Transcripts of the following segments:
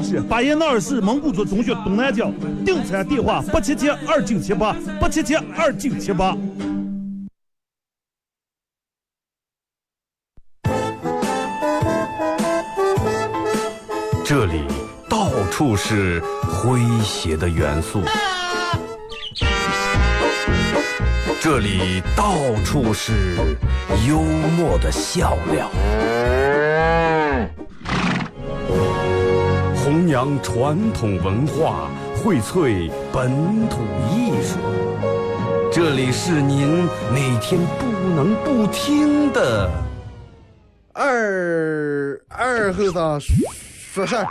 址：巴彦淖尔市蒙古族中学东南角。订餐电话：八七七二九七八八七七二九七八。这里到处是诙谐的元素，这里到处是幽默的笑料，弘扬传统文化，荟萃本土艺术。这里是您每天不能不听的二二后生说事儿。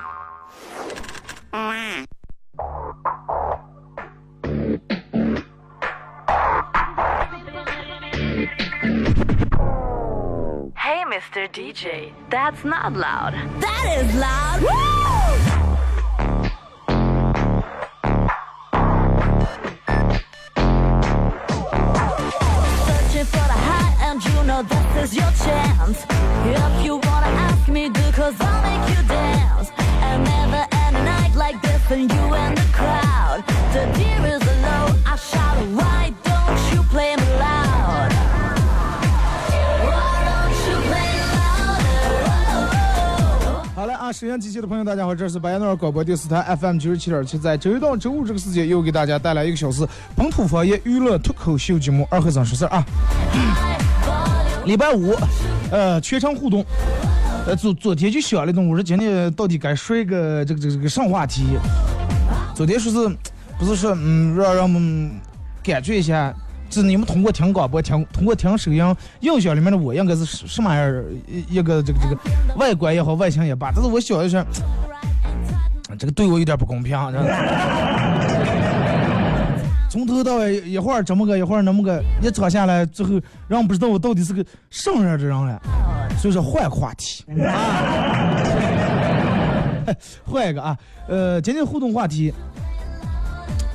Mr. DJ, that's not loud. That is loud. Know this is your chance. If you wanna ask me, do cause I'll make you dance. And never end a night like this and you 沈阳机器的朋友，大家好，这是白彦淖尔广播电视台 FM 九十七点七，在周一到周五这个时间，又给大家带来一个小时本土方言娱乐脱口秀节目《二和尚说事儿》啊。礼拜五，呃，全程互动。呃，昨昨天就想了一顿，我说今天到底该说一个这个这个这个上话题。昨天说是，不是说嗯，让让我们感觉一下，就是你们通过听广播、听通过听收音印象里面的我应该是什什么样儿一一个这个这个外观也好，外形也罢，但是我想一想，这个对我有点不公平，知道吧？从头到尾一会儿这么个，一会儿那么个，一扯下来，最后让人不知道我到底是个什么样的人了。所以说换个话题啊，换一个啊，呃，今天互动话题，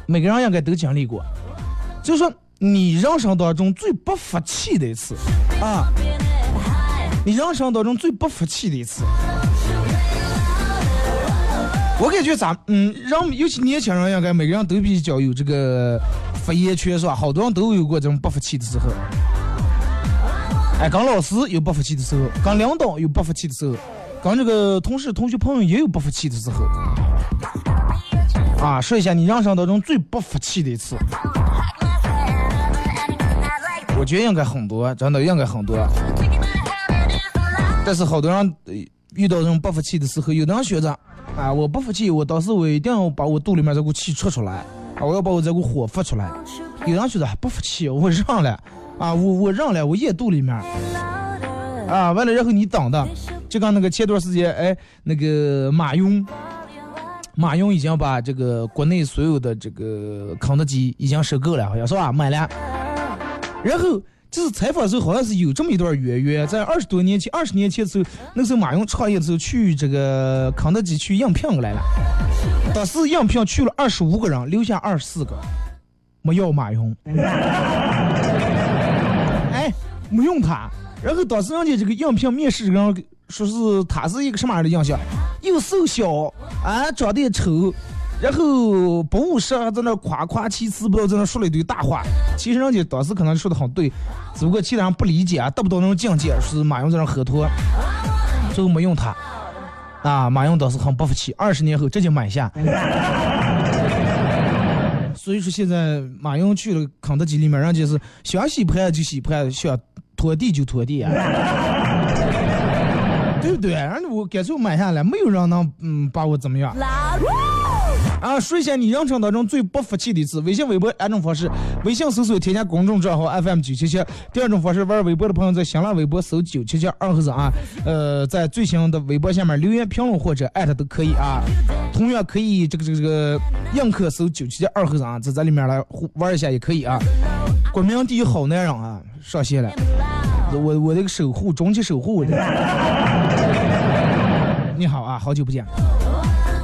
每个人应该都经历过，就是说你人生当中最不服气的一次啊，你人生当中最不服气的一次。我感觉咱嗯，人尤其年轻人应该每个人都比较有这个发言权是吧？好多人都有过这种不服气的时候。哎，跟老师有不服气的时候，跟领导有不服气的时候，跟这个同事、同学、朋友也有不服气的时候。啊，说一下你人生当中最不服气的一次。我觉得应该很多，真的应该很多。但是好多人遇到这种不服气的时候，有的人选择啊，我不服气，我当时我一定要把我肚里面这股气出出来，啊，我要把我这股火发出来。有人选择不服气，我让了，啊，我我让了，我咽肚里面，啊，完了然后你等的，就跟那个前段时间，哎，那个马云，马云已经把这个国内所有的这个肯德基已经收购了，好像是吧？买了，然后。就是采访的时候，好像是有这么一段渊源，在二十多年前、二十年前的时候，那时候马云创业的时候去这个肯德基去应聘过来了，当时应聘去了二十五个人，留下二十四个，没要马云，哎，没用他。然后当时人家这个应聘面试人说是他是一个什么样的印象，又瘦小啊，长得也丑。然后不务实，还在那夸夸其词，不知道在那说了一堆大话。其实人家当时可能说的很对，只不过其他人不理解啊，达不到那种境界，是马云在那喝脱，最后没用他。啊，马云当时很不服气，二十年后直接买下。所以说现在马云去了肯德基里面，人家是想洗盘就洗盘，想拖地就拖地啊。对不对？然后我干脆买下来，没有人能嗯把我怎么样。啊，说一下你人生当中最不服气的一次。微信、微博两种方式：微信搜索添加公众账号 FM 九七七；第二种方式，玩微博的朋友在新浪微博搜九七七二和尚啊，呃，在最新的微博下面留言评论或者艾特都可以啊。同样可以这个这个这个映客搜九七七二和尚啊，在在里面来玩一下也可以啊。国民第一好男人啊，上线了，我我这个守护终极守护。你好啊，好久不见。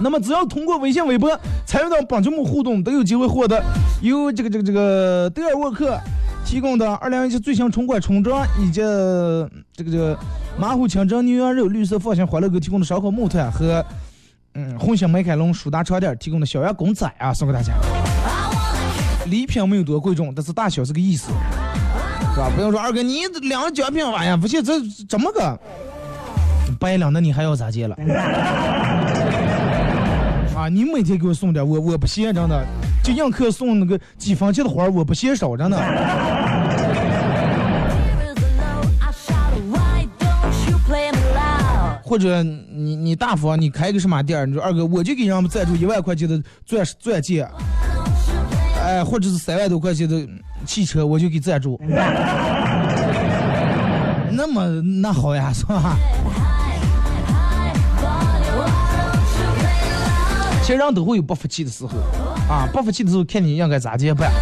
那么只要通过微信、微博参与到本节目互动，都有机会获得由这个这个这个德尔沃克提供的二零一七最新冲冠冲装以及这个这个马虎清蒸牛羊肉、绿色放心欢乐哥提供的烧烤木炭和嗯，红星美凯龙舒达床垫提供的小员公仔啊，送给大家。礼品没有多贵重，但是大小是个意思，是吧？不要说二哥你两个奖品哎呀，不行，这怎么个白两的你还要咋接了？啊，你每天给我送点，我我不嫌真的，就硬客送那个几分钱的花，我不嫌少真的。或者你你大方，你开个什么店儿？你说二哥，我就给人们赞助一万块钱的钻钻戒，哎，或者是三万多块钱的汽车，我就给赞助。那么那好呀，是吧？其实人都会有不服气的时候，啊，不服气的时候看你应该咋接办。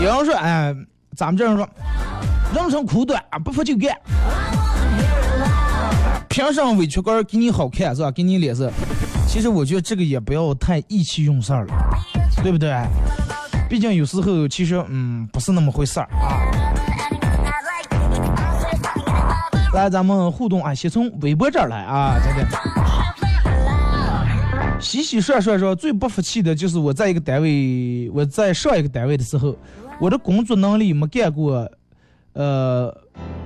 有人说，哎，咱们这样说，人生苦短，不服就干。凭什么委屈哥给你好看是吧？给你脸色，其实我觉得这个也不要太意气用事儿了，对不对？毕竟有时候其实嗯不是那么回事儿啊。来，咱们互动啊，先从微博这儿来啊，再见洗洗涮涮说最不服气的就是我在一个单位，我在上一个单位的时候，我的工作能力没干过，呃。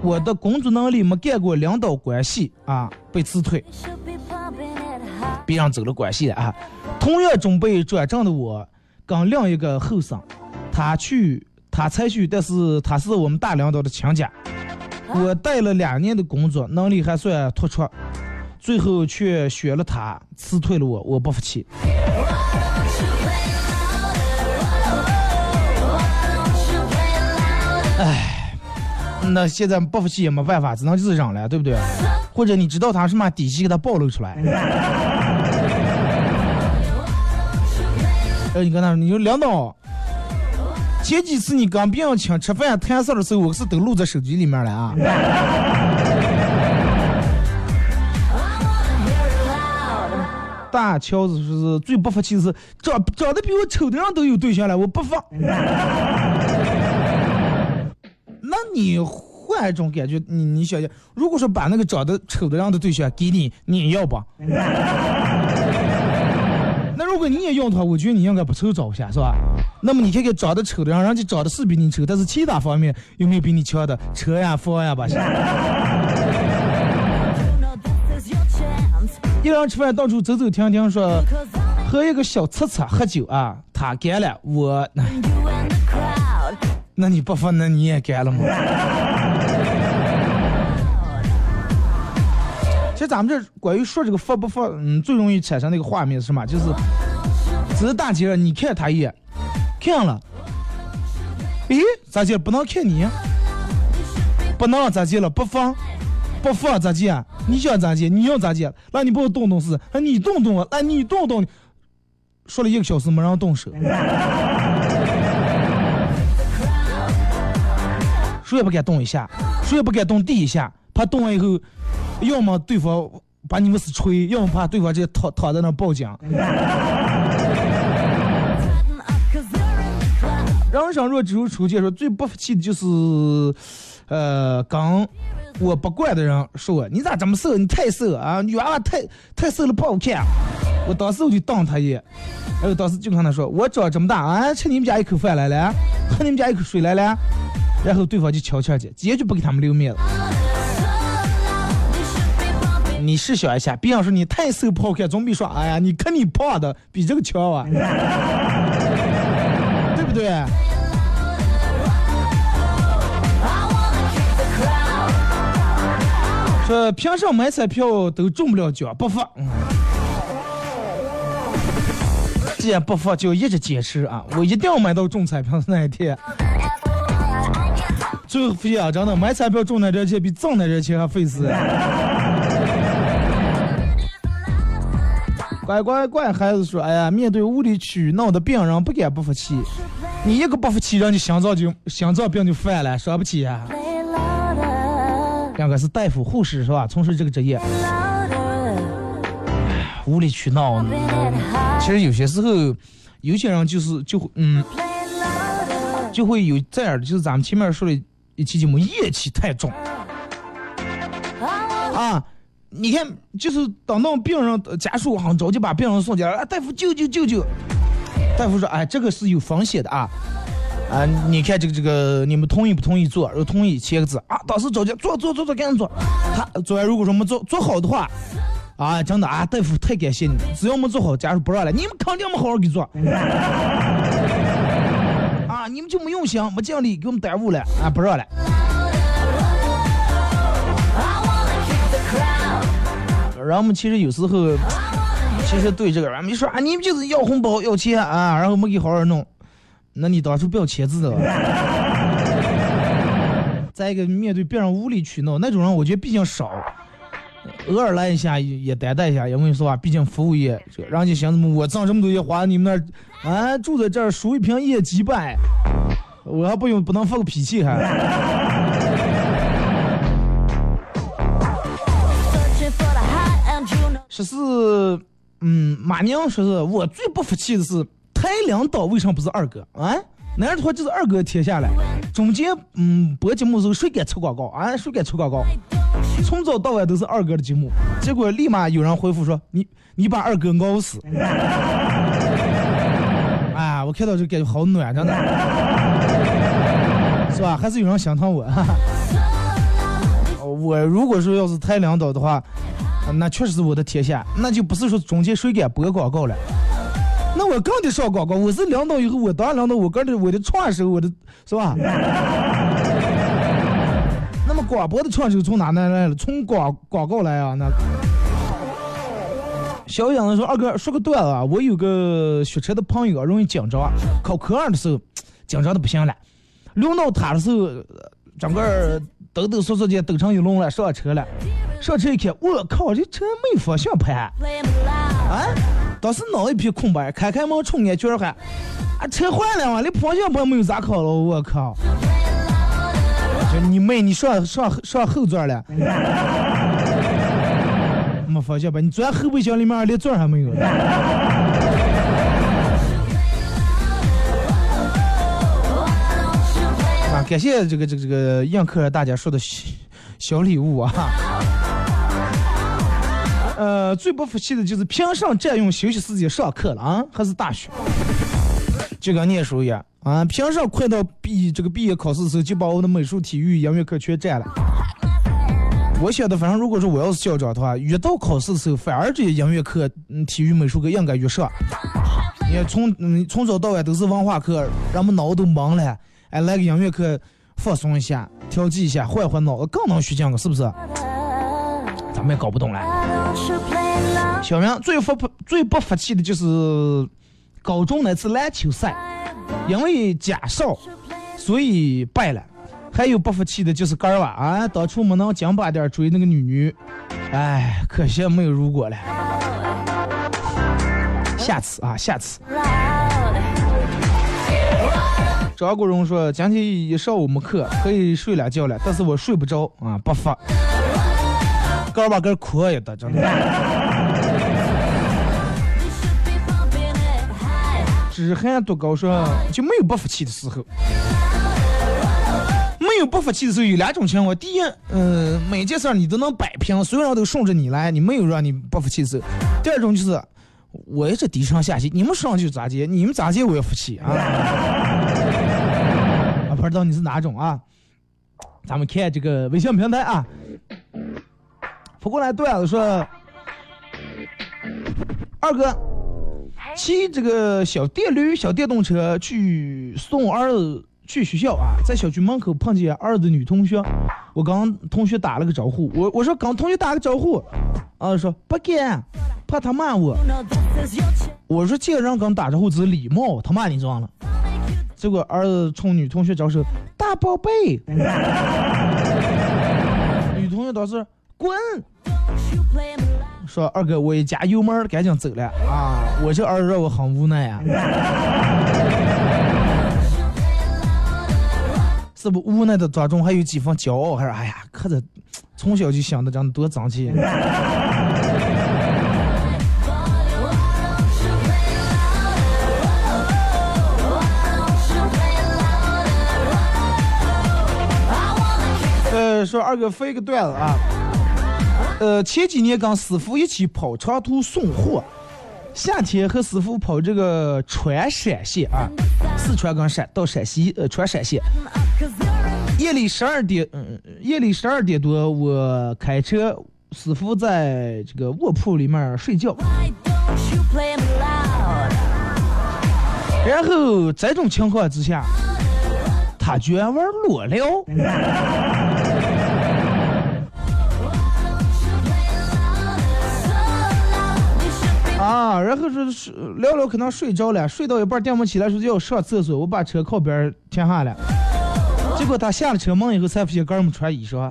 我的工作能力没干过领导关系啊，被辞退，别让走了关系了啊。同样准备转正的我，跟另一个后生，他去他才去，但是他是我们大领导的亲家。我带了两年的工作，能力还算突出，最后却选了他，辞退了我，我不服气。哎。那现在不服气也没办法，只能就是忍了，对不对？或者你知道他什么底细，给他暴露出来。哎，你跟他说，你说领导，前几次你跟别人请吃饭谈事的时候，我是都录在手机里面了啊。大乔子是最不服气是长长得比我丑的人都有对象了，我不服。那你换一种感觉，你你想想，如果说把那个长得丑的人的对象给你，你要不？那如果你也要的话，我觉得你应该不愁找不下，是吧？那么你看看长得丑的人，人家长得是比你丑，但是其他方面有没有比你强的？车呀、房呀吧？一人吃饭到处走走停停，说和一个小吃吃喝酒啊，他干了，我。那你不分，那你也干了吗？其实咱们这关于说这个服不服，嗯，最容易产生那个画面是什么？就是只是大姐，你看他一眼，看了，咦，咋姐不能看你？不能咋姐了？不服，不服咋接？你想咋接？你要咋接？那你帮我动动是，那你动动啊，那你动动。说了一个小时没人动手。谁也不敢动一下，谁也不敢动第一下，怕动完以后，要么对方把你们是吹，要么怕对方直接躺躺在那报警。人生若只如初见，说最不服气的就是，呃，刚我不惯的人说你咋这么瘦？你太瘦啊！女娃娃太太瘦了不好看。我当时我就瞪他一眼，然后当时就跟他说：我长这么大啊，吃你们家一口饭来了，喝你们家一口水来了。然后对方就悄悄去，坚决不给他们留面子。你试想一下，别人说你太瘦不好看，总比说哎呀，你看你胖的比这个强啊，对不对？说凭什么买彩票都中不了奖？不服！既然不服，就一直坚持啊！我一定要买到中彩票的那一天。最后发现啊，真的买彩票中那点钱比挣那点钱还费事。乖乖乖，孩子说：“哎呀，面对无理取闹的病人，不敢不服气。你一个不服气，人家心脏就心脏病就犯了，伤不起呀。”两个是大夫、护士是吧？从事这个职业，无理取闹。其实有些时候，有些人就是就会嗯，就会有这样的，就是咱们前面说的。一期节目怨气太重啊！你看，就是等到病人家属很着急把病人送进来，啊，大夫救救救救！大夫说，哎，这个是有风险的啊，啊，你看这个这个，你们同意不同意做？如同意签个字啊。当时着急，做做做做，赶紧做。他做完如果说没做做好的话，啊，真的啊，大夫太感谢你，只要没做好，家属不让了，你们肯定没好好给做。啊，你们就没用心，没尽力，给我们耽误了，啊，不让了。然后我们其实有时候，其实对这个人，没说啊，你们就是要红包要钱啊，然后没给好好弄，那你当初不要签字了。再一个，面对别人无理取闹那种人，我觉得毕竟少，偶尔来一下也担待一下。因为说吧，毕竟服务业，人家想怎么我挣这么多钱花你们那儿，啊，住在这儿输一瓶液几百，我还不用不能发个脾气还。说是，嗯，马宁说是我最不服气的是台领导为什么不是二哥啊？男的话就是二哥贴下来，中间嗯播节目时候谁敢出广告啊？谁敢出广告？从早到晚都是二哥的节目，结果立马有人回复说你你把二哥熬死。啊，我看到就感觉好暖，真的，是吧？还是有人心疼我。我如果说要是台领导的话。那确实是我的天下，那就不是说中间谁敢播广告了，那我更得上广告。我是领导以后，我当领导，我更得我的创收，我的是吧？那么广播的创收从哪来来了？从广广告来啊？那小杨子说：“二哥说个段子啊，我有个学车的朋友啊，容易紧张，考科二的时候紧张的不行了，轮到他的时候，整个抖抖嗦嗦的抖成一笼了，上车了。”上车一看，我靠，这车没方向盘啊！当时脑一片空白，开开门冲眼圈喊：“啊，车坏了吗？连方向盘没有咋考了？我靠！”就你妹，你上上上后座了？没方向盘，你钻后备箱里面连座还没有。感谢这个这个这个映客大家说的小小礼物啊！呃，最不服气的就是凭什么占用休息时间上课了啊？还是大学，就跟念书一样啊！凭什么快到毕这个毕业考试的时候就把我的美术、体育、音乐课全占了？我想的，反正如果说我要是校长的话，越到考试的时候，反而这些音乐课、嗯，体育、美术课应该越上。你看，从嗯从早到晚都是文化课，人们脑子都懵了，哎，来个音乐课放松一下，调剂一下，换换脑子，更能学进个，是不是？咱们也搞不懂了。小明最服不最不服气的就是高中那次篮球赛，因为假哨，所以败了。还有不服气的就是哥儿娃啊，当初没能紧巴点追那个女女，哎，可惜没有如果了。下次啊，下次。张国荣说：“今天一上午没课，可以睡懒觉了，但是我睡不着啊，不服。”哥把哥哭也得，真的。只恨多高说就没有不服气的时候，没有不服气的时候有两种情况：第一，嗯，每件事你都能摆平，所有人都顺着你来，你没有让你不服气的时候；第二种就是，我也是低声下气，你们上去咋接，你们咋接我也服气啊。不知道你是哪种啊？咱们看这个微信平台啊。扑过来段子说：“二哥，骑这个小电驴、小电动车去送儿子去学校啊，在小区门口碰见儿子女同学，我刚同学打了个招呼，我我说刚同学打个招呼，儿子说不敢，怕他骂我。我说见人刚打招呼只是礼貌，他骂你撞了。结果儿子冲女同学招手，大宝贝。女同学当时。”滚！说二哥，我一加油门，赶紧走了啊！我这儿子让我很无奈呀，是不无奈的当中还有几分骄傲，还是哎呀，可着从小就想的这样多脏气。说二哥飞个段子啊。呃，前几年跟师傅一起跑长途送货，夏天和师傅跑这个川陕线啊，四川跟陕到陕西呃川陕线。夜里十二点，嗯，夜里十二点多，我开车，师傅在这个卧铺里面睡觉。然后这种情况之下，他居然玩裸聊。啊，然后说是聊聊，可能睡着了，睡到一半儿，电不起来，说要上厕所，我把车靠边停下了。结果他下了车门以后，才发现哥们穿衣裳。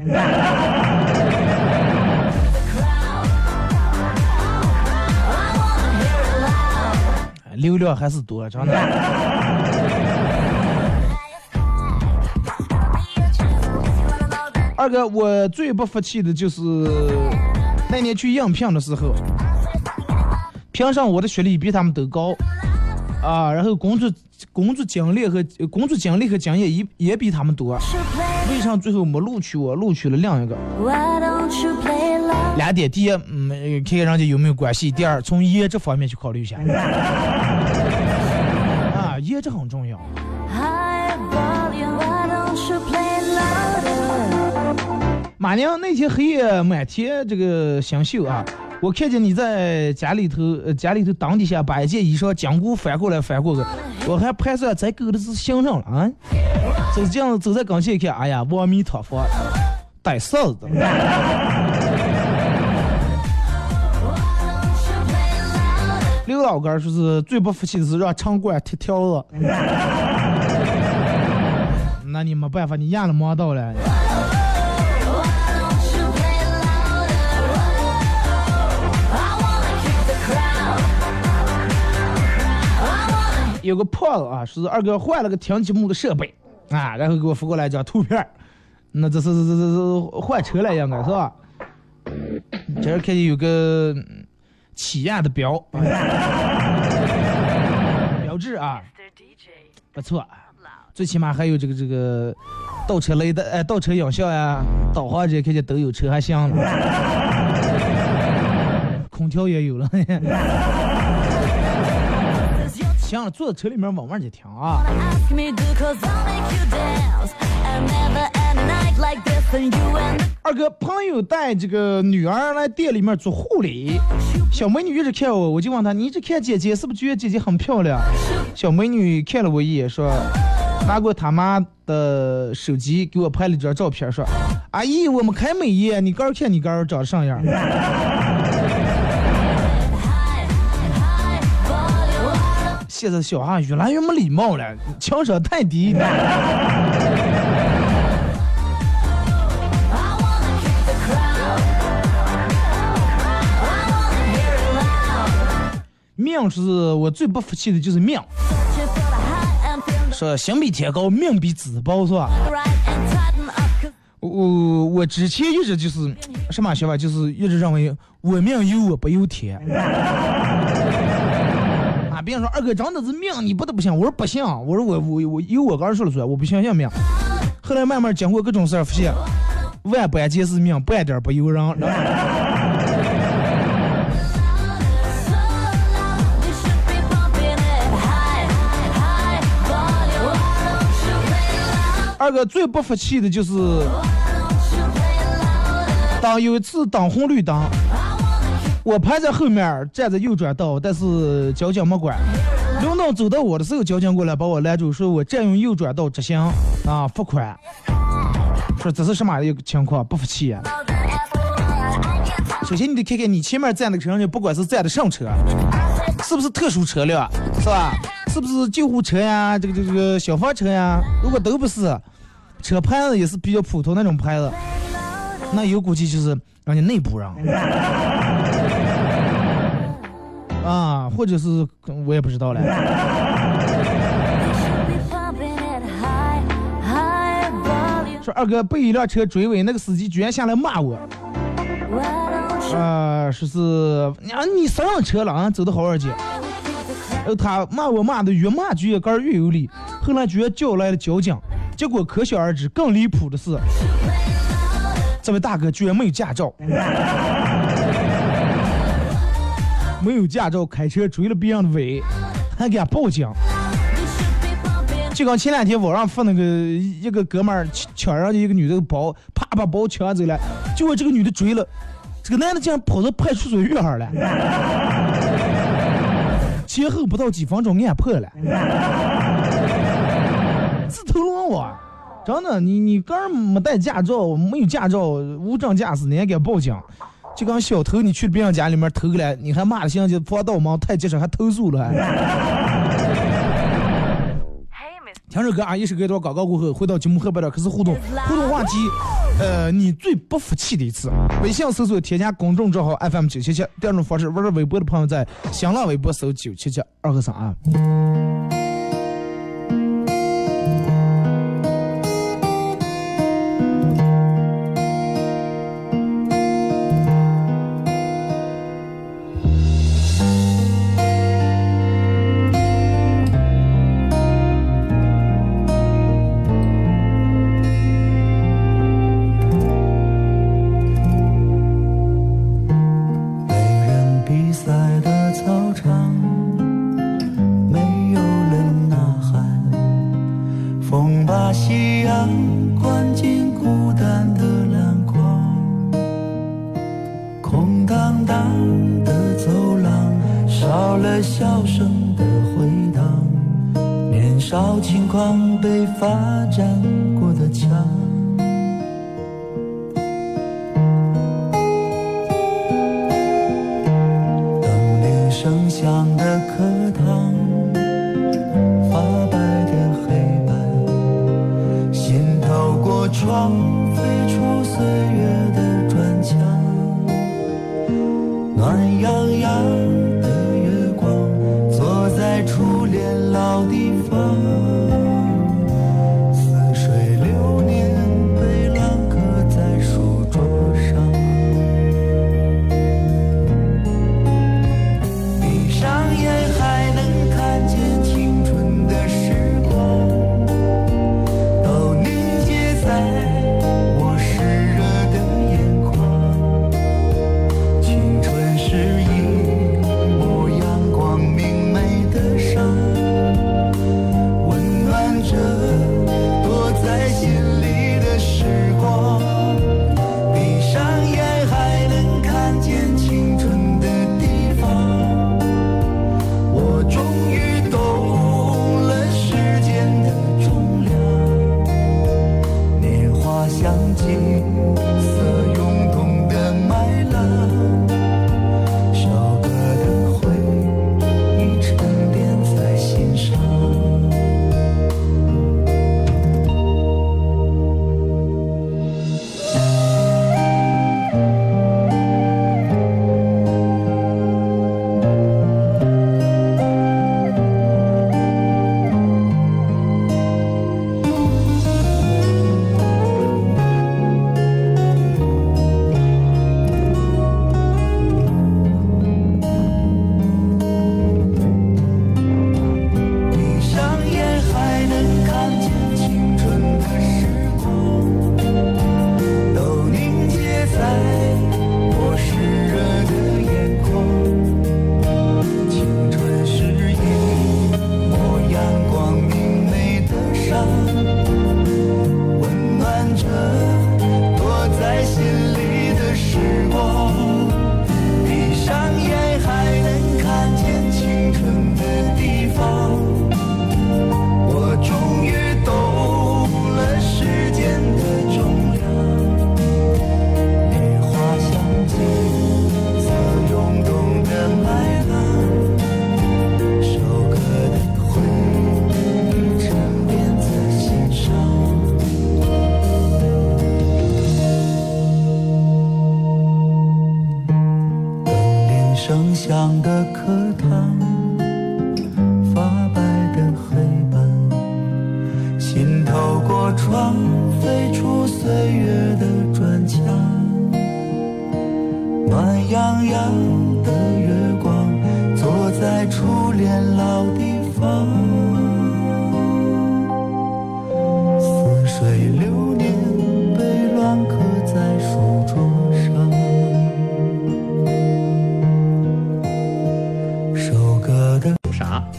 流量还是多，真的。二哥，我最不服气的就是那年去应聘的时候。凭上我的学历比他们都高，啊，然后工作工作经历和工作经历和经验也也比他们多，为啥最后没录取我，录取了另一个？两点，第一，嗯，看看人家有没有关系；第二，从颜值方面去考虑一下。啊，颜值很重要。马娘那天黑夜满天这个星宿啊。我看见你在家里头，呃，家里头裆底下把一件衣裳坚固翻过来翻过去，我还盘算咱狗的是行上了啊！走这样走在跟前一看，哎呀，阿弥陀佛，带臊子的。刘老根说是最不服气的是让城管踢条子，那你没办法，你压了毛到了。有个胖子啊，说是二哥换了个听节目的设备。啊，然后给我发过来一张图片那这是这这这换车了应该是吧？这儿看见有个起亚的标 标志啊，不错，最起码还有这个这个倒车雷的哎倒车影像呀，导航这些看见都有车还行了，空调也有了。行了，坐在车里面慢慢就听啊。二哥，朋友带这个女儿来店里面做护理，小美女一直看我，我就问她：“你一直看姐姐，是不是觉得姐姐很漂亮？”小美女看了我一眼，说：“拿过他妈的手机给我拍了一张照片，说：阿姨，我们开美颜，你刚看你刚长啥样？”现在小孩越来越没礼貌了，情商太低。命是我最不服气的就是命，说心比天高，命比纸薄，是吧？我我之前一直就是什么想法，就是一直认为我命由我不由天。别人说二哥真的是命，你不得不信。我说不信，我说我我我有我刚说了算，我不相信命。后来慢慢经过各种事儿，发现万般皆是命，半点不由人。二哥最不服气的就是，当有一次等红绿灯。我排在后面，站在右转道，但是交警没管。轮到走到我的时候，交警过来把我拦住，说我占用右转道直行，啊，罚款。说这是什么一个情况？不服气啊！首先你得看看你前面站的车，你不管是站的什么车，是不是特殊车辆，是吧？是不是救护车呀？这个这个这个消防车呀？如果都不是，车牌子也是比较普通那种牌子，那有估计就是人家内部人。啊，或者是我也不知道了。说二哥被一辆车追尾，那个司机居然下来骂我。啊，说是啊，你上车了啊，走的好二姐。呃，他骂我骂的越骂就越干越有理，后来居然叫来了交警，结果可想而知，更离谱的是，这位大哥居然没有驾照。没有驾照开车追了别人的尾，还给他报警。就刚前两天网上发那个一个哥们儿抢人家一个女的包，啪把包抢走了，结果这个女的追了，这个男的竟然跑到派出所院儿了，前后不到几分钟案破了，自投罗网，真的，你你个人没带驾照，没有驾照，无证驾驶，你还敢报警？就跟小偷你去别人家里面偷个来，你还骂的像就防盗门太结实，还投诉了还。听首歌啊，一首歌一段广告过后，回到节目后半段开始互动。互动话题，呃，你最不服气的一次。微信搜索添加公众账号 FM 九七七，第二种方式，玩微博的朋友在新浪微博搜九七七二和三啊。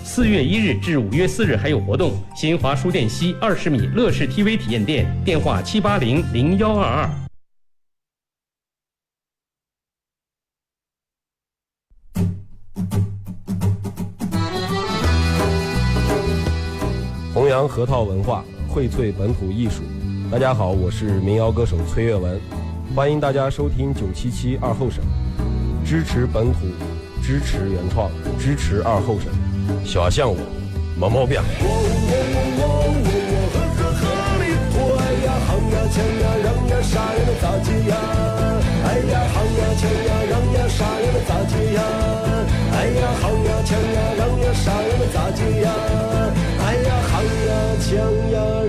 四月一日至五月四日还有活动。新华书店西二十米乐视 TV 体验店，电话七八零零幺二二。弘扬核桃文化，荟萃本土艺术。大家好，我是民谣歌手崔月文，欢迎大家收听九七七二后生，支持本土，支持原创，支持二后生，小像我，没毛病。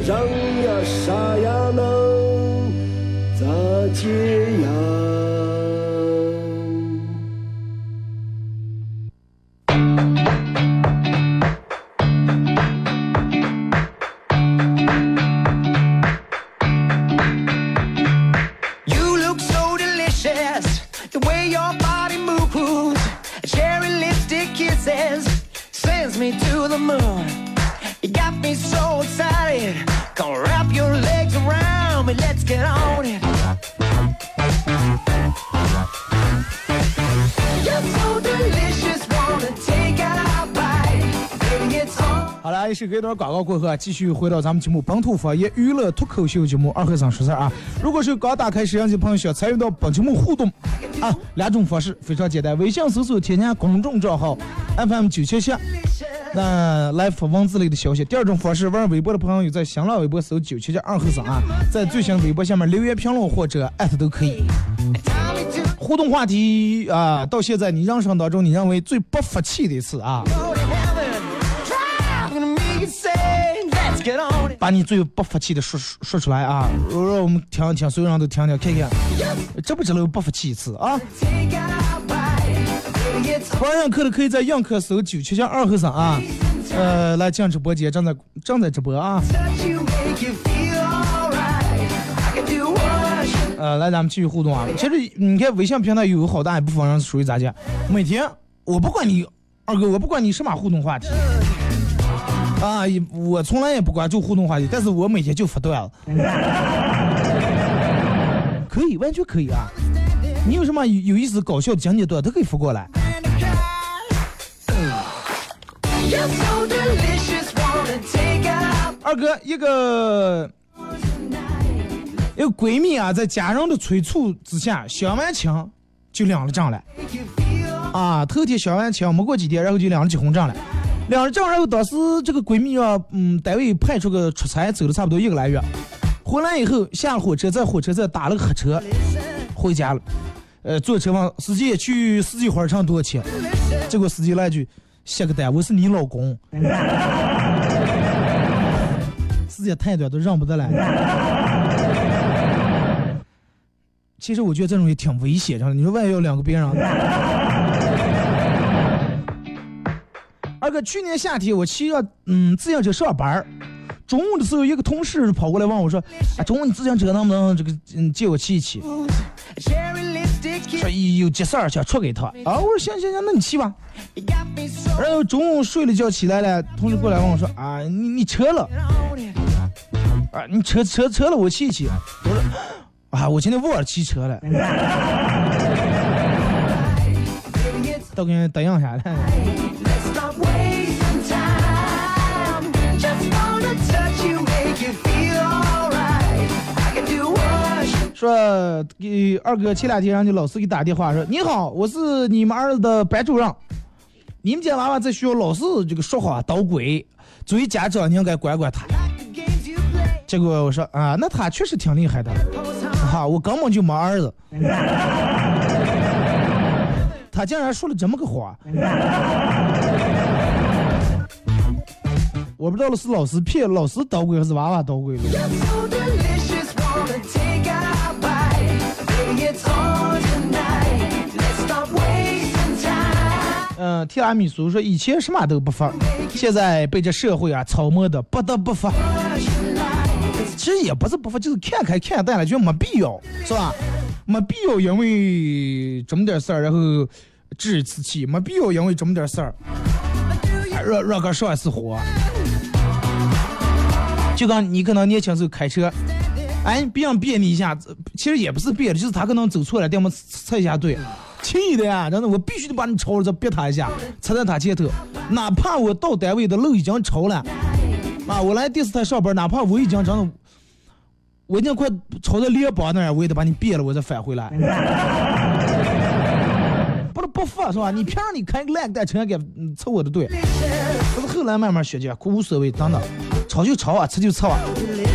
让呀，杀呀，那咋接呀？是隔一段广告过后啊，继续回到咱们节目本土方言娱乐脱口秀节目二和尚说事儿啊。如果是刚打开摄像机的朋友，想参与到本节目互动啊，两种方式非常简单，微信搜索添加公众账号 FM 九七七，那来发文字类的消息。第二种方式，玩微博的朋友在新浪微博搜九七七二和尚啊，在最新微博下面留言评论或者艾特都可以。互动话题啊，到现在你人生当中你认为最不服气的一次啊？把你最不服气的说说出来啊，让我们听一听，所有人都听听，看看，这不知道不服气一次啊？Take a bite. Baby, it's 不让课的可以在映客搜九七七二和三啊，呃，来进直播间，正在正在直播啊，呃，来咱们继续互动啊。其实你看微信平台有好大一部分人属于咋讲？每天我不管你二哥，我不管你什么互动话题。啊，我从来也不关注互动话题，但是我每天就发段子，可以，完全可以啊！你有什么有意思、搞笑的讲解段都可以发过来。二哥，一个一个闺蜜啊，在家人的催促之下，相完亲就领了证了。啊，头天相完亲，没过几天，然后就领了结婚证了。领了证，然后当时这个闺蜜啊，嗯，单位派出个出差，走了差不多一个来月。回来以后下火车，在火车站打了个黑车，回家了。呃，坐车问司机去四季花城多少钱？结果司机来句：“下个单，我是你老公。”时间太短，都认不得了。其实我觉得这种也挺危险的，你说万一有两个别人。二哥，去年夏天我骑个嗯自行车上班儿中午的时候，一个同事跑过来问我说：“啊，中午你自行车能不能这个嗯借我骑一骑？”说有急事儿想出给他啊，我说行行行，那你骑吧。然后中午睡了觉起来了，同事过来问我说：“啊，你你车了？啊，你车车车了，我骑一骑。”我说：“啊，我今天忘了骑车了。”都给人答应下来。说给二哥前两天让你老师给打电话说：“你好，我是你们儿子的班主任，你们家娃娃在学校老是这个说话捣鬼，作为家长你应该管管他。结果我说啊，那他确实挺厉害的，哈，我根本就没儿子。他竟然说了这么个话，我不知道是老师骗老师捣鬼还是娃娃捣鬼了。嗯，提拉米苏说以前什么都不发，现在被这社会啊操磨的不得不发。其实也不是不发，就是看开看淡了，觉得没必要，是吧？没必要因为这么点事儿，然后置之气，没必要因为这么点事儿，啊热热个上一次火。就刚你可能年轻时候开车，哎，别人别你一下，其实也不是别的，就是他可能走错了，给我们踩一下队，气的呀，真的，我必须得把你超了，再别他一下，踩在他前头，哪怕我到单位的路已经超了，啊，我来电视台上班，哪怕我已经真的，我已经快超到联邦那儿，我也得把你别了，我再返回来。不是不服是吧？你凭啥你开个烂蛋车给凑我的队？不是后来慢慢学习，无所谓，真的，吵就吵啊，吃就吃啊，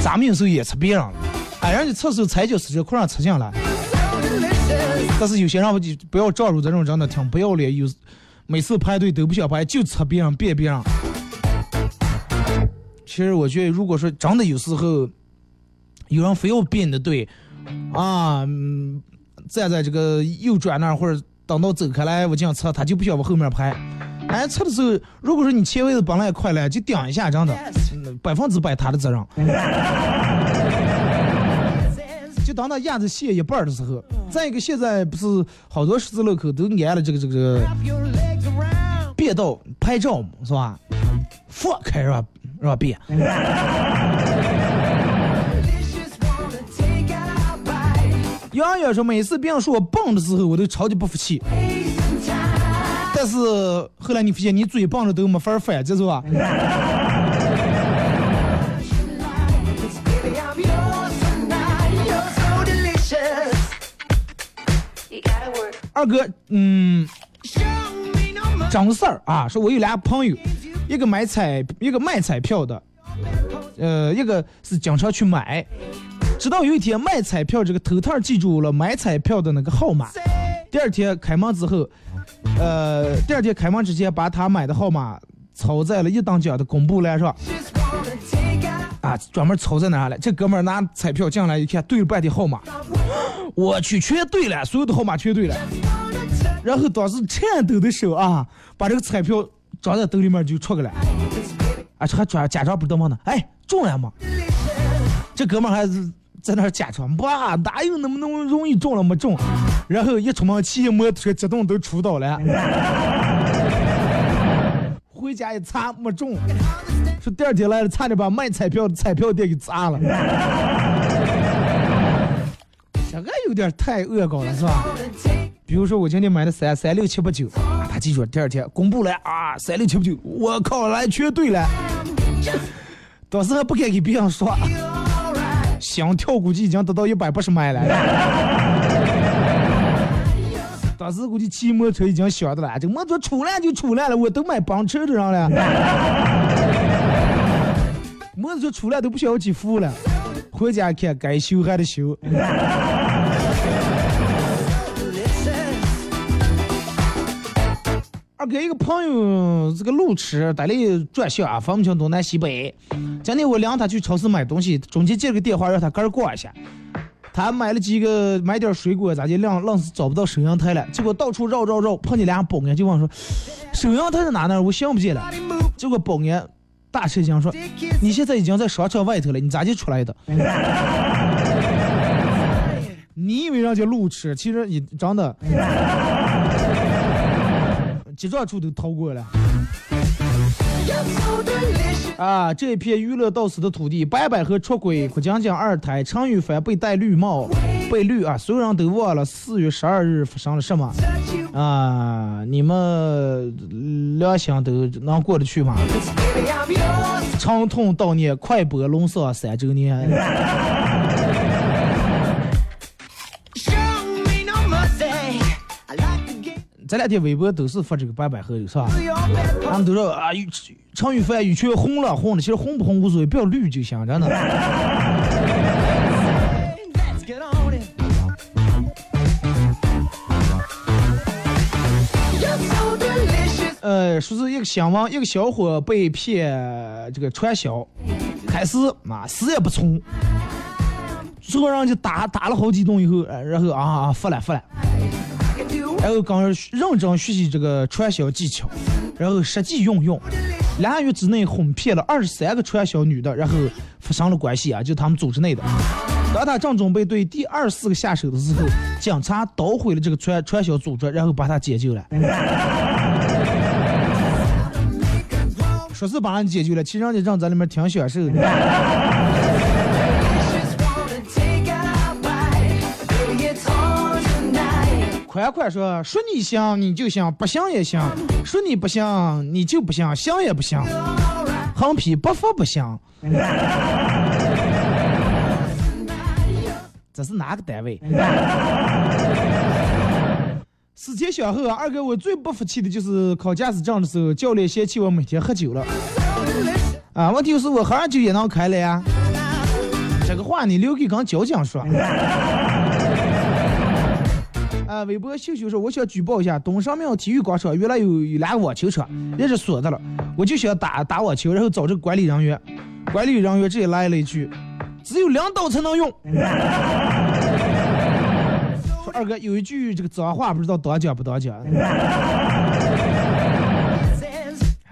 咱们有时候也吃别人了，哎，人家厕所踩脚死车，快让吃进来。但是有些人我就不要照入这种真的挺不要脸，有每次排队都不想排，就吃别人别别人。其实我觉得，如果说真的有时候有人非要别你的队，啊，嗯站在这个右转那或者。等到走开来，我这样车，他就不想往后面排。哎，车的时候，如果说你前位子本来也快了，就顶一下，真的，百分之百他的责任。就当他压着线一半的时候，再一个现在不是好多十字路口都安了这个这个变道拍照嘛，是吧？放开是吧？是吧？变。杨洋说：“每次别人说我棒的时候，我都超级不服气。但是后来你发现，你嘴棒的都没法反，这是吧？”二哥，嗯，张四儿啊，说我有俩朋友，一个买彩，一个卖彩票的，呃，一个是经常去买。直到有一天卖彩票这个头套记住了买彩票的那个号码，第二天开门之后，呃，第二天开门之前把他买的号码抄在了一等奖的公布栏上，啊，专门抄在哪了？这哥们儿拿彩票进来一看，对了半天号码，我去，全对了，所有的号码全对了。然后当时颤抖的手啊，把这个彩票装在兜里面就出去了，而且还装假装不知道呢，哎，中了吗？这哥们儿还是。在那儿假装，哇，哪有那么那么容易中了没中？然后一出门骑摩托车激动都出倒了，回家一查没中，说第二天来了差点把卖彩票的彩票店给砸了，这个有点太恶搞了是吧？比如说我今天买的三三六七八九，他记住第二天公布了啊，三六七八九，我靠，来全对了，当时还不敢给别人说。心跳估计已经达到一百八十迈了。当时估计骑摩托车已经响的了，这摩托出来就出来了，我都买帮车的上了。摩托车出来都不需要去付了，回家看该修还得修。二哥一个朋友，这个路痴，带里转向啊，分不清东南西北。今天我领他去超市买东西，中间接了个电话，让他跟儿逛一下。他买了几个，买点水果，咋就，愣愣是找不到收银台了。结果到处绕绕绕，碰见俩保安，就问说：“收银台在哪呢？我想不见了。”结果保安大吃一惊说：“你现在已经在商场外头了，你咋就出来的？” 你以为人家路痴，其实你真的。几兆处都逃过了。啊，这片娱乐到死的土地，白百合出轨，郭晶晶二胎，陈羽凡被戴绿帽，被绿啊！所有人都忘了四月十二日发生了什么啊？你们良心都能过得去吗？长痛悼念快播龙少三周年。这两天微博都是发这个八百合的，是吧？他们都说啊，陈羽凡羽泉红了红了，其实红不红无所谓，不要绿就行，真的。呃，说是一个新闻，一个小伙被骗这个传销，开始嘛死也不从，最后让人就打打了好几顿以后，然后啊服了服了。然后刚认真学习这个传销技巧，然后实际运用，俩月之内哄骗了二十三个传销女的，然后发生了关系啊，就他们组织内的。当他正准备对第二四个下手的时候，警察捣毁了这个传传销组织，然后把他解救了。说是把人解救了，其实人家正在里面挺享受的。宽宽说：“说你行你就行，不行也行；说你不行你就不行，行也不行。横批不服不行。”这是哪个单位？思前想后，二哥，我最不服气的就是考驾驶证的时候，教练嫌弃我每天喝酒了。啊，问题是我喝完酒也能开了呀。这个话你留给刚交警说。啊，微博秀秀说，我想举报一下东上庙体育广场，原来有有两个网球场，也是锁着了。我就想打打网球，然后找这个管理人员，管理人员直接来了一句：“只有领导才能用。”说二哥有一句这个脏话，不知道当讲不当讲？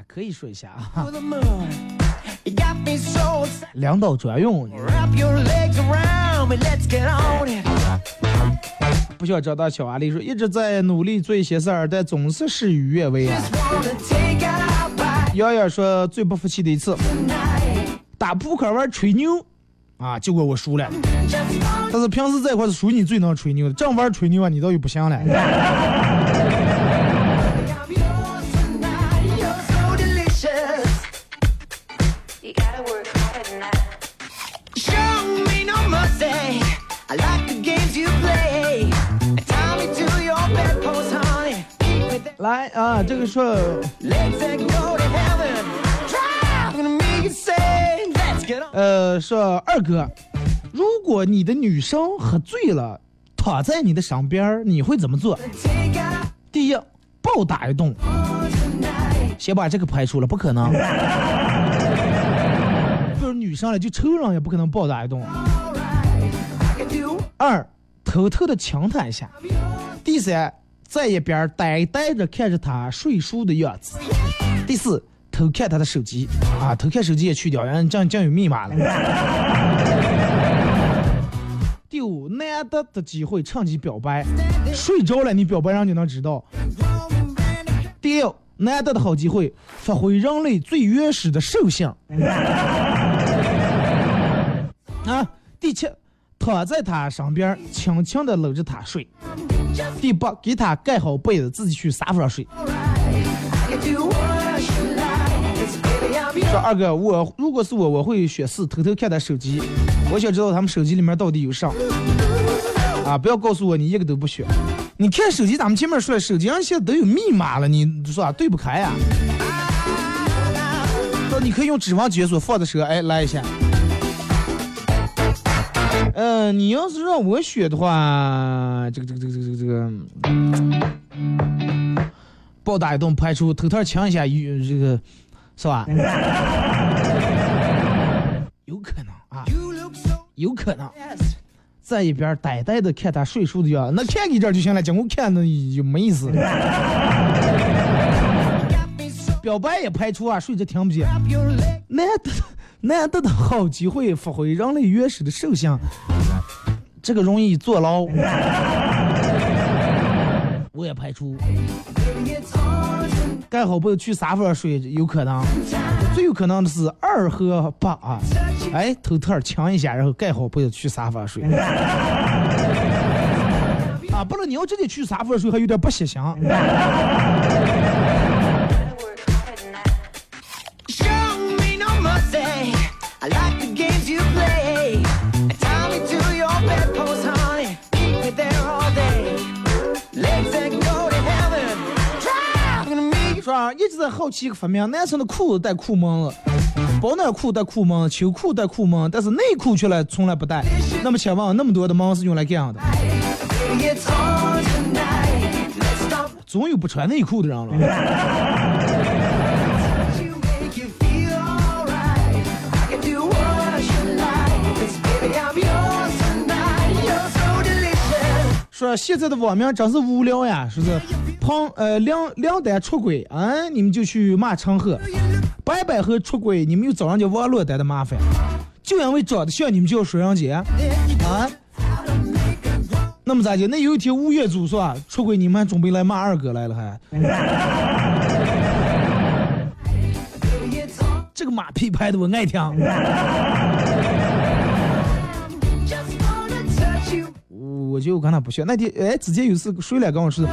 可以说一下啊。领导专用。不想长大，小阿丽说一直在努力做一些事儿，但总是事与愿违啊。瑶瑶说最不服气的一次，打扑克玩吹牛啊，结果我输了。但是平时这块是属于你最能吹牛的，正玩吹牛啊，你倒又不行了。来啊，这个说，呃，说二哥，如果你的女生喝醉了，躺在你的身边，你会怎么做？第一，暴打一顿，先把这个排除了，不可能。就是女生了，就抽人也不可能暴打一顿。二，偷偷的强她一下。第三。在一边呆呆的看着他睡熟的样子。第四，偷看他的手机啊，偷看手机也去掉，人这样这有密码了。第五，难得的机会趁机表白，睡着了你表白人就能知道。第六，难得的好机会，发挥人类最原始的兽性。啊，第七。躺在他身边，轻轻的搂着他睡。第八，给他盖好被子，自己去沙发上睡。说二哥，我如果是我，我会选四，偷偷看他手机。我想知道他们手机里面到底有啥。啊，不要告诉我你一个都不选。你看手机，咱们前面说了，手机上现在都有密码了，你说啊对不开呀？说你可以用指纹解锁，放的时候，哎，来一下。嗯，你要是让我选的话，这个这个这个这个这个，暴打一顿排除，偷偷抢一下，有这个是吧？有可能啊，有可能，在一边呆呆的看他睡熟的样，那看你这就行了，结果看那就没意思。表白也排除啊，睡着听不见，难得。难得的好机会，发挥人类原始的兽性，这个容易坐牢。我也排除。盖好被子去沙发上睡，有可能。最有可能的是二和八啊，哎，头套抢一下，然后盖好被子去沙发上睡。啊，不然你要直接去沙发上睡，还有点不细心。一直在好奇一个发明，男生的裤子带裤门了，保暖裤带裤门，秋裤带裤门，但是内裤却来从来不带。那么请问，那么多的门是用来干啥的？总有不穿内裤的人了。说现在的网民真是无聊呀！是不是旁呃梁梁丹出轨啊，你们就去骂陈赫；白百合出轨，你们又找人家王珞丹的麻烦。就因为长得像，你们就要说人家啊？那么咋的？那有一天吴彦祖说出轨，你们还准备来骂二哥来了还？这个马屁拍的我爱听。我就跟他不学。那天哎，之前有次睡了跟我说，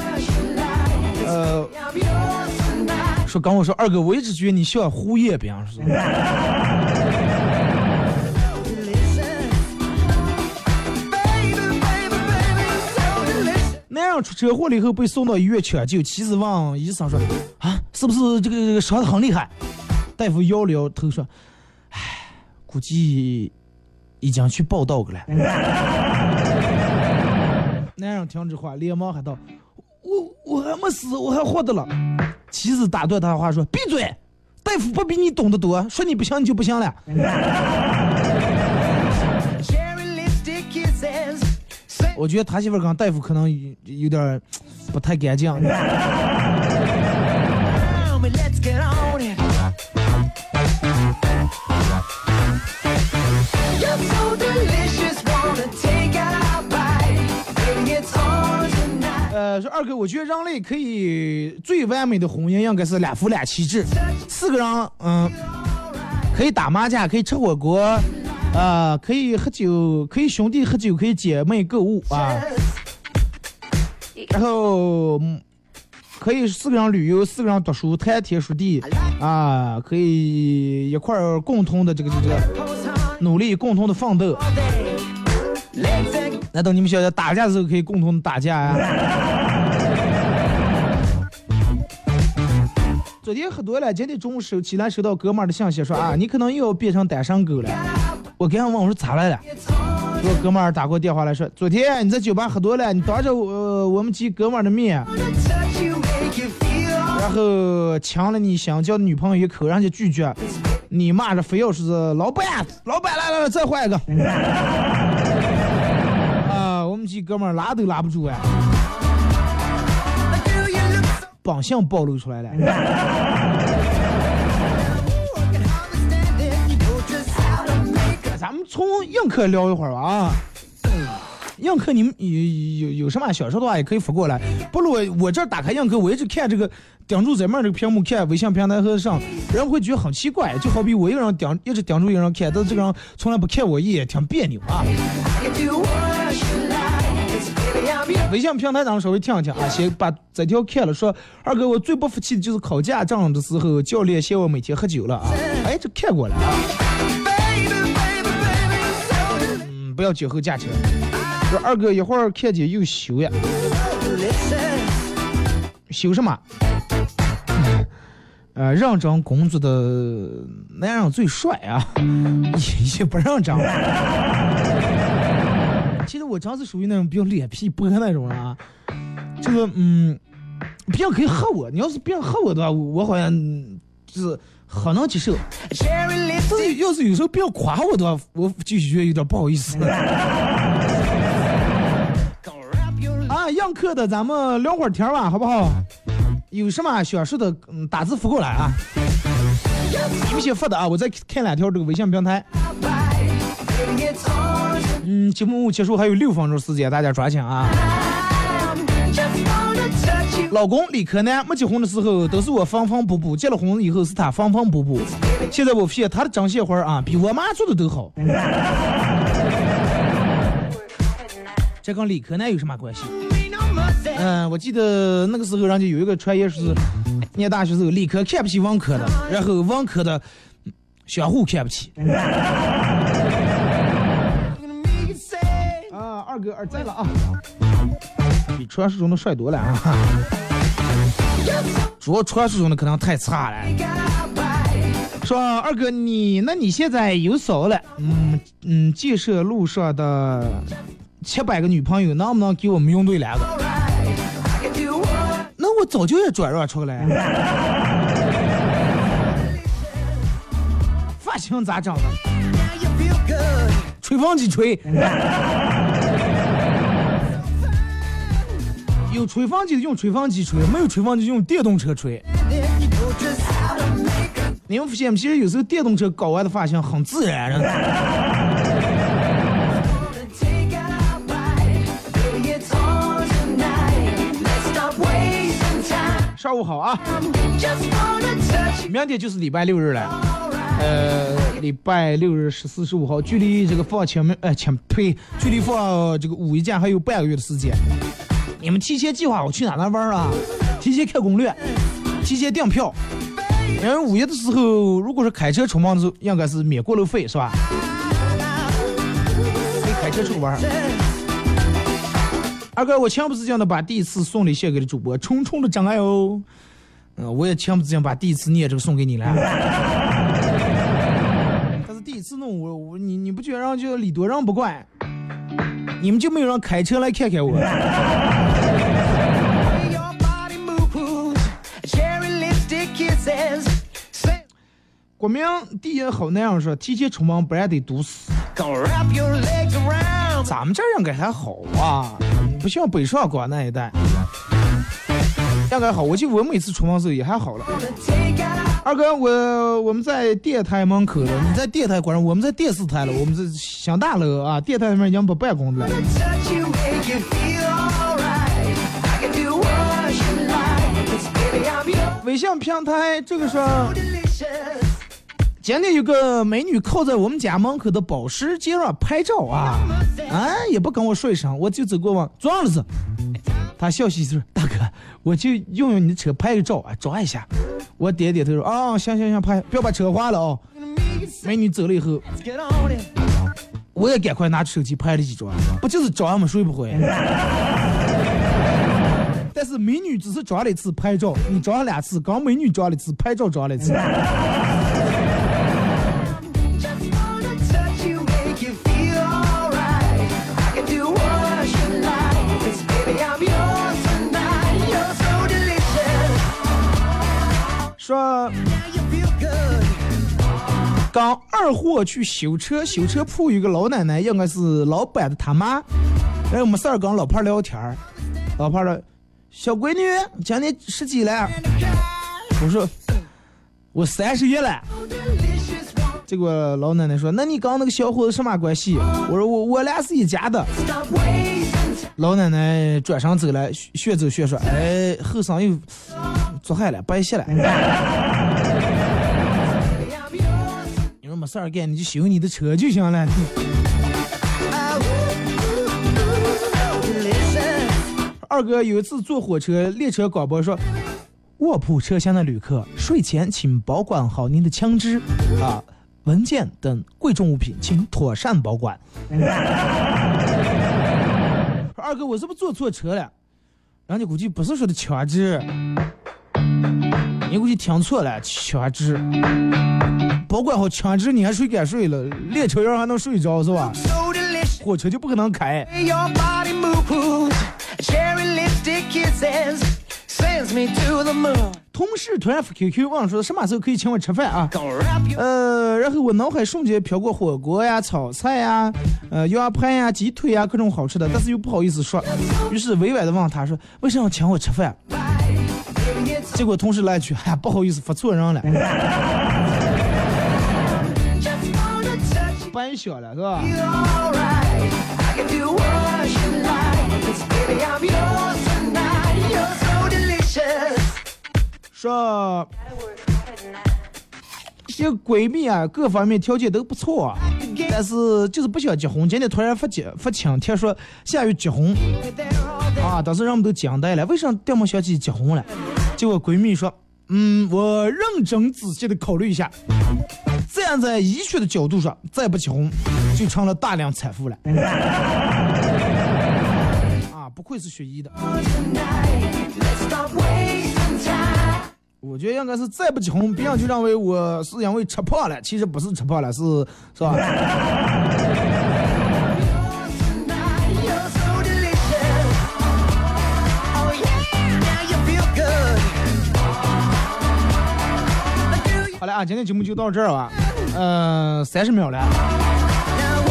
呃，说跟我说二哥，我一直觉得你像胡彦斌，是。男人出车祸了以后被送到医院抢救，妻子问医生说：“啊，是不是这个这个伤的很厉害？”大夫摇了摇头说：“唉，估计已经去报道去了。”男人听这话，连忙喊道：“我我还没死，我还活着了。”妻子打断他的话说：“闭嘴，大夫不比你懂得多，说你不行你就不行了。”我觉得他媳妇跟大夫可能有有点不太干净。说二哥，我觉得人类可以最完美的婚姻应该是两夫两妻制，四个人，嗯，可以打麻将，可以吃火锅。啊，可以喝酒，可以兄弟喝酒，可以姐妹购物啊。然后可以四个人旅游，四个人读书，谈天说地啊，可以一块儿共同的这个这个努力，共同的奋斗。难道你们晓得打架的时候可以共同打架呀？昨天喝多了，今天中午收起来收到哥们儿的信息说啊，你可能又要变成单身狗了。我刚问我说咋来了？我哥们儿打过电话来说，昨天你在酒吧喝多了，你当着我我们几哥们儿的面，然后抢了你想交的女朋友一口，人家拒绝，你骂着非要是老板，老板来来来，再换一个。啊，我们几哥们儿拉都拉不住啊，榜相暴露出来了。咱们从映客聊一会儿吧啊，映客你们有有有什么想说的话也可以发过来。不如我这打开映客，我一直看这个顶住咱们这个屏幕看微信平台和上，人会觉得很奇怪，就好比我一个人顶一直顶住一个人看，但是这个人从来不看我一眼，挺别扭啊。微信平台咱们稍微听一听啊，先把这条看了，说二哥我最不服气的就是考驾照的时候，教练嫌我每天喝酒了啊，哎这看过了啊。不要酒后驾车。说二哥一会儿看见又修呀，修什么？呃，认真工作的男人最帅啊，也也不认真。其实我真是属于那种比较脸皮薄那种人啊，就是嗯，别人可以黑我，你要是别人黑我的话，我好像就是很能接受。但是要是有时候别人夸我的话，我就觉得有点不好意思。啊，样客的，咱们聊会儿天吧，好不好？有什么想说的，嗯，打字发过来啊。你们先发的啊，我再看两条这个微信平台。嗯，节目结束还有六分钟时间，大家抓紧啊。老公李科南没结婚的时候都是我缝缝补补，结了婚以后是他缝缝补补。现在我发现他的针线活啊，比我妈做的都好。这跟李科南有什么关系？嗯，我记得那个时候人家有一个传言是，念大学时候理科看不起文科的，然后文科的相互看不起。二哥二在了啊，比传说中的帅多了啊。主要传说中的可能太差了。说二哥你，那你现在有嫂了？嗯嗯，建设路上的七百个女朋友，能不能给我们用对两个？那我早就也转让出来。发型咋整的？吹风机吹。有吹风机的用吹风机吹，没有吹风机用电动车吹。你们发现其实有时候电动车搞完的发型很自然。上午好啊！明天就是礼拜六日了，呃，礼拜六日十四十五号，距离这个放清明，呃，清呸，距离放这个五一假还有半个月的时间。你们提前计划我去哪哪玩啊？提前看攻略，提前订票。因为五一的时候，如果是开车出门的时候，应该是免过路费，是吧？可以开车出去玩。二哥，我情不自禁的把第一次送礼献给了主播，重重的真爱哦。嗯，我也情不自禁把第一次念这个送给你了。但是第一次弄我，我你你不觉得让就礼多人不怪？你们就没有人开车来看看我？your body moves. Cherry lipstick kisses. Say, 国民第一好男人说，提前出门不然得堵死。咱们这应该还好啊，不像北上广那一带，应该好。我记得我每次出门的时候也还好了。二哥，我我们在电台门口了，你在电台关上，我们在电视台了，我们这想大楼啊，电台里面已经不办公了。微信平台这个说.今天有个美女靠在我们家门口的保时捷上拍照啊，啊也不跟我说一声，我就走过问撞了是。他笑嘻嘻说：“大哥，我就用用你的车拍个照啊，抓一下。”我点点头说：“啊，行行行，拍，不要把车划了哦。”美女走了以后，我也赶快拿出手机拍了几张，不就是找吗？谁不会？但是美女只是抓了一次拍照，你抓了两次，刚美女抓了一次拍照，抓了一次。说刚二货去修车，修车铺有个老奶奶，应该是老板的他妈。然后没事儿跟老伴聊天儿，老伴说：“小闺女，今年十几了？”我说：“我三十一了。” Delicious. Won't 结果老奶奶说：“那你跟那个小伙子什么关系？”我说：“我我俩是一家的。”老奶奶转身走了，学学走学说：“哎，后生又做害了，白写了。你说没事儿干，你就修你的车就行了。二哥有一次坐火车，列车广播说：“卧铺车厢的旅客，睡前请保管好您的枪支啊、文件等贵重物品，请妥善保管。”说二哥，我是不是坐错车了？人家估计不是说的枪支，你估计听错了，枪支。保管好枪支，你还睡该睡了，列车员还能睡着是吧？火车就不可能开。同事突然发 QQ 问说什么时候可以请我吃饭啊？呃，然后我脑海瞬间飘过火锅呀、炒菜呀、呃羊排呀、鸡腿呀各种好吃的，但是又不好意思说，于是委婉的问他说为什么要请我吃饭？结果同事来一句：“ 哎呀，不好意思，发错人了。”白想了是吧？说，这闺蜜啊，各方面条件都不错、啊，但是就是不想结婚。今天突然发结发请帖说下月结婚，啊，当时人们都惊呆了，为什么这么想起结婚了？结果闺蜜说，嗯，我认真仔细的考虑一下，站在医学的角度上，再不结婚就成了大量产妇了。啊，不愧是学医的。我觉得应该是再不结婚，别人就认为我是因为吃胖了，其实不是吃胖了，是是吧？啊，今天节目就到这儿吧，呃，三十秒了。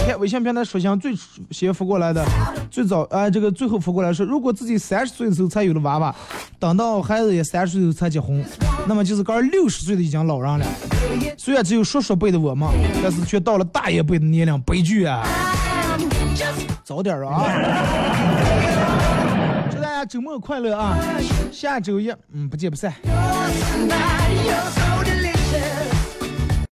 看微信平台说想最先发过来的，最早啊、这个最后发过来说，如果自己三十岁的时候才有了娃娃，等到孩子也三十岁时候才结婚，那么就是刚六十岁的已经老人了。虽然只有叔叔辈的我们，但是却到了大爷辈的年龄，悲剧啊！早点啊！祝大家周末快乐啊！下周一，嗯，不见不散。